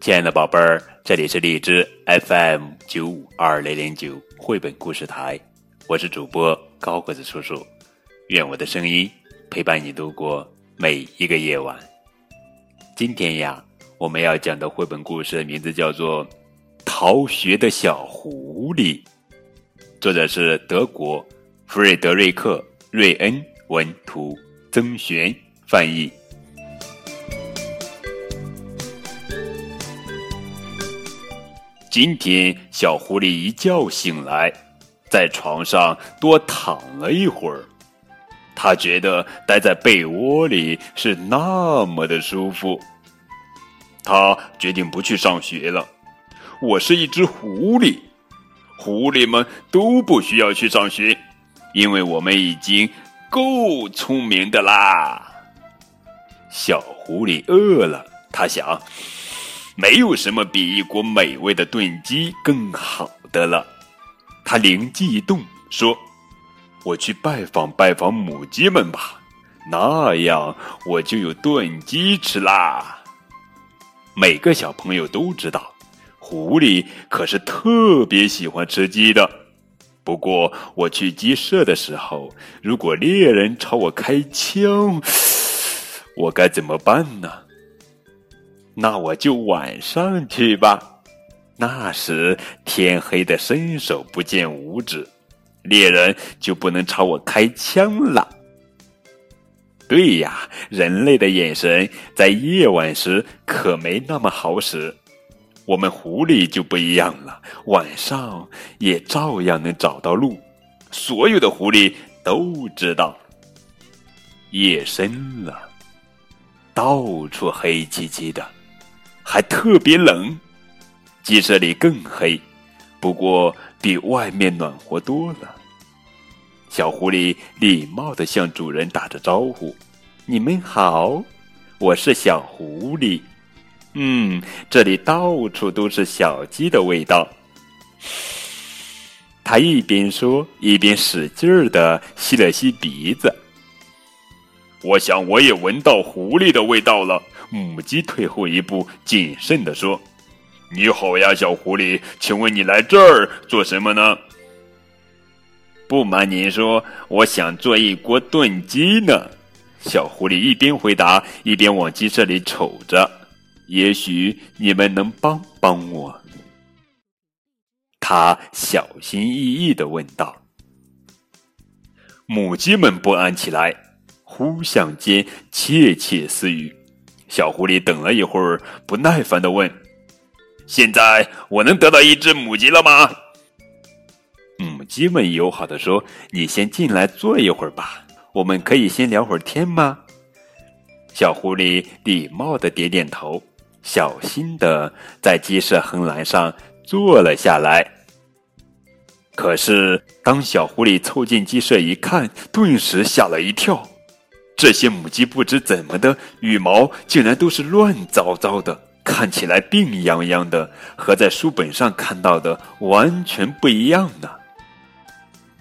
亲爱的宝贝儿，这里是荔枝 FM 九五二零零九绘本故事台，我是主播高个子叔叔，愿我的声音陪伴你度过每一个夜晚。今天呀，我们要讲的绘本故事名字叫做《逃学的小狐狸》，作者是德国弗瑞德瑞克·瑞恩文图，曾璇翻译。今天，小狐狸一觉醒来，在床上多躺了一会儿。他觉得待在被窝里是那么的舒服。他决定不去上学了。我是一只狐狸，狐狸们都不需要去上学，因为我们已经够聪明的啦。小狐狸饿了，他想。没有什么比一锅美味的炖鸡更好的了。他灵机一动，说：“我去拜访拜访母鸡们吧，那样我就有炖鸡吃啦。”每个小朋友都知道，狐狸可是特别喜欢吃鸡的。不过，我去鸡舍的时候，如果猎人朝我开枪，我该怎么办呢？那我就晚上去吧，那时天黑的伸手不见五指，猎人就不能朝我开枪了。对呀，人类的眼神在夜晚时可没那么好使，我们狐狸就不一样了，晚上也照样能找到路。所有的狐狸都知道，夜深了，到处黑漆漆的。还特别冷，鸡舍里更黑，不过比外面暖和多了。小狐狸礼貌的向主人打着招呼：“你们好，我是小狐狸。嗯，这里到处都是小鸡的味道。”他一边说，一边使劲儿的吸了吸鼻子。我想我也闻到狐狸的味道了。母鸡退后一步，谨慎地说：“你好呀，小狐狸，请问你来这儿做什么呢？”不瞒您说，我想做一锅炖鸡呢。小狐狸一边回答，一边往鸡舍里瞅着。也许你们能帮帮我。他小心翼翼的问道。母鸡们不安起来，互相间窃窃私语。小狐狸等了一会儿，不耐烦的问：“现在我能得到一只母鸡了吗？”母鸡们友好的说：“你先进来坐一会儿吧，我们可以先聊会儿天吗？”小狐狸礼貌的点点头，小心的在鸡舍横栏上坐了下来。可是，当小狐狸凑近鸡舍一看，顿时吓了一跳。这些母鸡不知怎么的，羽毛竟然都是乱糟糟的，看起来病殃殃的，和在书本上看到的完全不一样呢。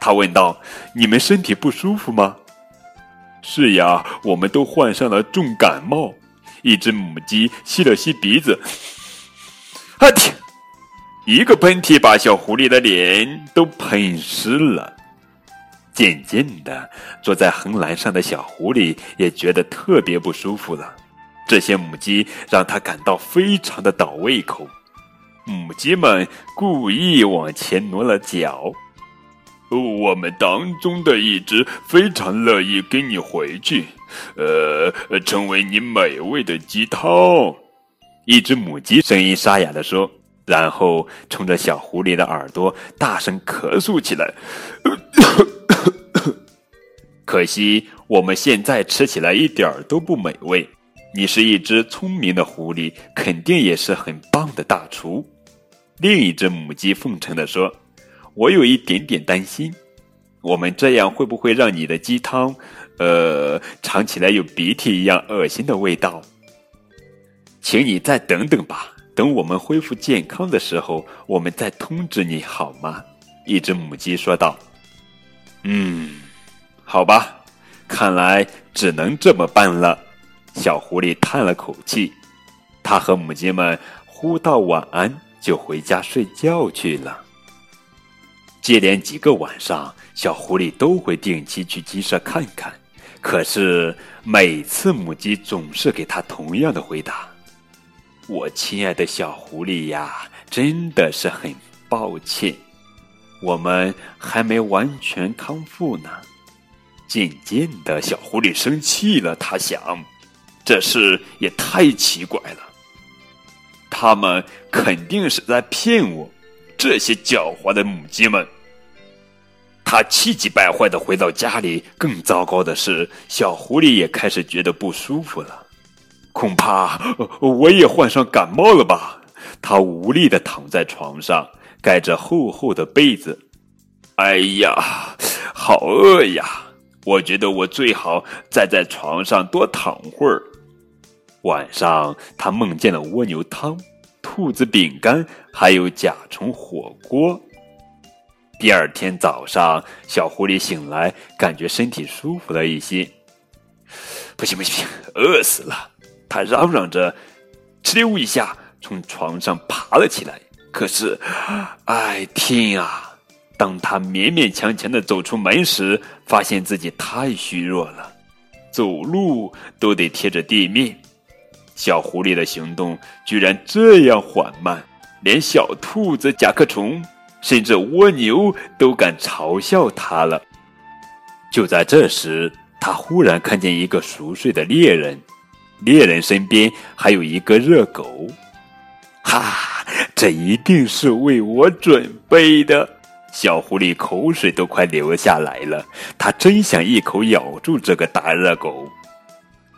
他问道：“你们身体不舒服吗？”“是呀，我们都患上了重感冒。”一只母鸡吸了吸鼻子，啊嚏！一个喷嚏把小狐狸的脸都喷湿了。渐渐的，坐在横栏上的小狐狸也觉得特别不舒服了。这些母鸡让他感到非常的倒胃口。母鸡们故意往前挪了脚。我们当中的一只非常乐意跟你回去，呃，成为你美味的鸡汤。一只母鸡声音沙哑的说，然后冲着小狐狸的耳朵大声咳嗽起来。可惜我们现在吃起来一点儿都不美味。你是一只聪明的狐狸，肯定也是很棒的大厨。另一只母鸡奉承的说：“我有一点点担心，我们这样会不会让你的鸡汤，呃，尝起来有鼻涕一样恶心的味道？请你再等等吧，等我们恢复健康的时候，我们再通知你好吗？”一只母鸡说道。“嗯。”好吧，看来只能这么办了。小狐狸叹了口气，它和母鸡们呼道晚安，就回家睡觉去了。接连几个晚上，小狐狸都会定期去鸡舍看看，可是每次母鸡总是给它同样的回答：“我亲爱的小狐狸呀，真的是很抱歉，我们还没完全康复呢。”渐渐的，小狐狸生气了，他想：“这事也太奇怪了，他们肯定是在骗我，这些狡猾的母鸡们。”他气急败坏的回到家里。更糟糕的是，小狐狸也开始觉得不舒服了。恐怕我也患上感冒了吧？他无力的躺在床上，盖着厚厚的被子。哎呀，好饿呀！我觉得我最好再在床上多躺会儿。晚上，他梦见了蜗牛汤、兔子饼干，还有甲虫火锅。第二天早上，小狐狸醒来，感觉身体舒服了一些。不行不行不行，饿死了！他嚷嚷着，哧溜一下从床上爬了起来。可是，哎天啊！当他勉勉强强的走出门时，发现自己太虚弱了，走路都得贴着地面。小狐狸的行动居然这样缓慢，连小兔子、甲壳虫。甚至蜗牛都敢嘲笑他了。就在这时，他忽然看见一个熟睡的猎人，猎人身边还有一个热狗。哈，这一定是为我准备的！小狐狸口水都快流下来了，它真想一口咬住这个大热狗。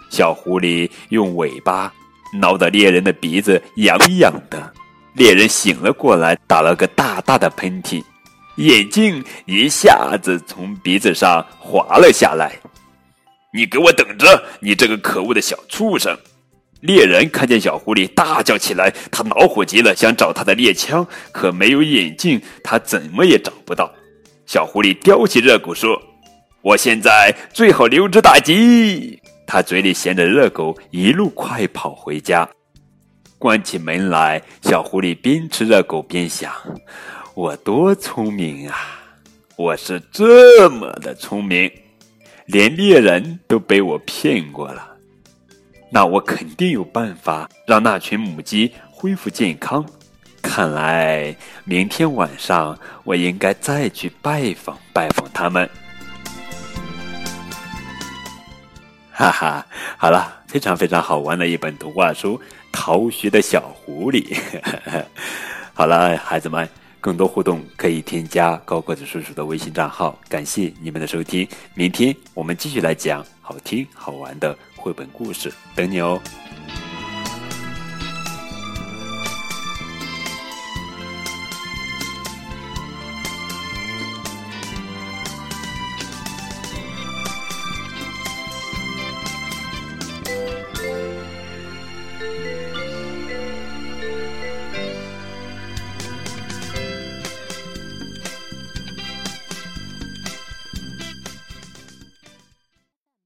小狐狸用尾巴挠得猎人的鼻子痒痒的。猎人醒了过来，打了个大大的喷嚏，眼镜一下子从鼻子上滑了下来。你给我等着！你这个可恶的小畜生！猎人看见小狐狸，大叫起来。他恼火极了，想找他的猎枪，可没有眼镜，他怎么也找不到。小狐狸叼起热狗说：“我现在最好溜之大吉。”他嘴里衔着热狗，一路快跑回家。关起门来，小狐狸边吃热狗边想：“我多聪明啊！我是这么的聪明，连猎人都被我骗过了。那我肯定有办法让那群母鸡恢复健康。看来明天晚上我应该再去拜访拜访他们。”哈哈，好了，非常非常好玩的一本图画书。逃学的小狐狸，好了，孩子们，更多互动可以添加高个子叔叔的微信账号。感谢你们的收听，明天我们继续来讲好听好玩的绘本故事，等你哦。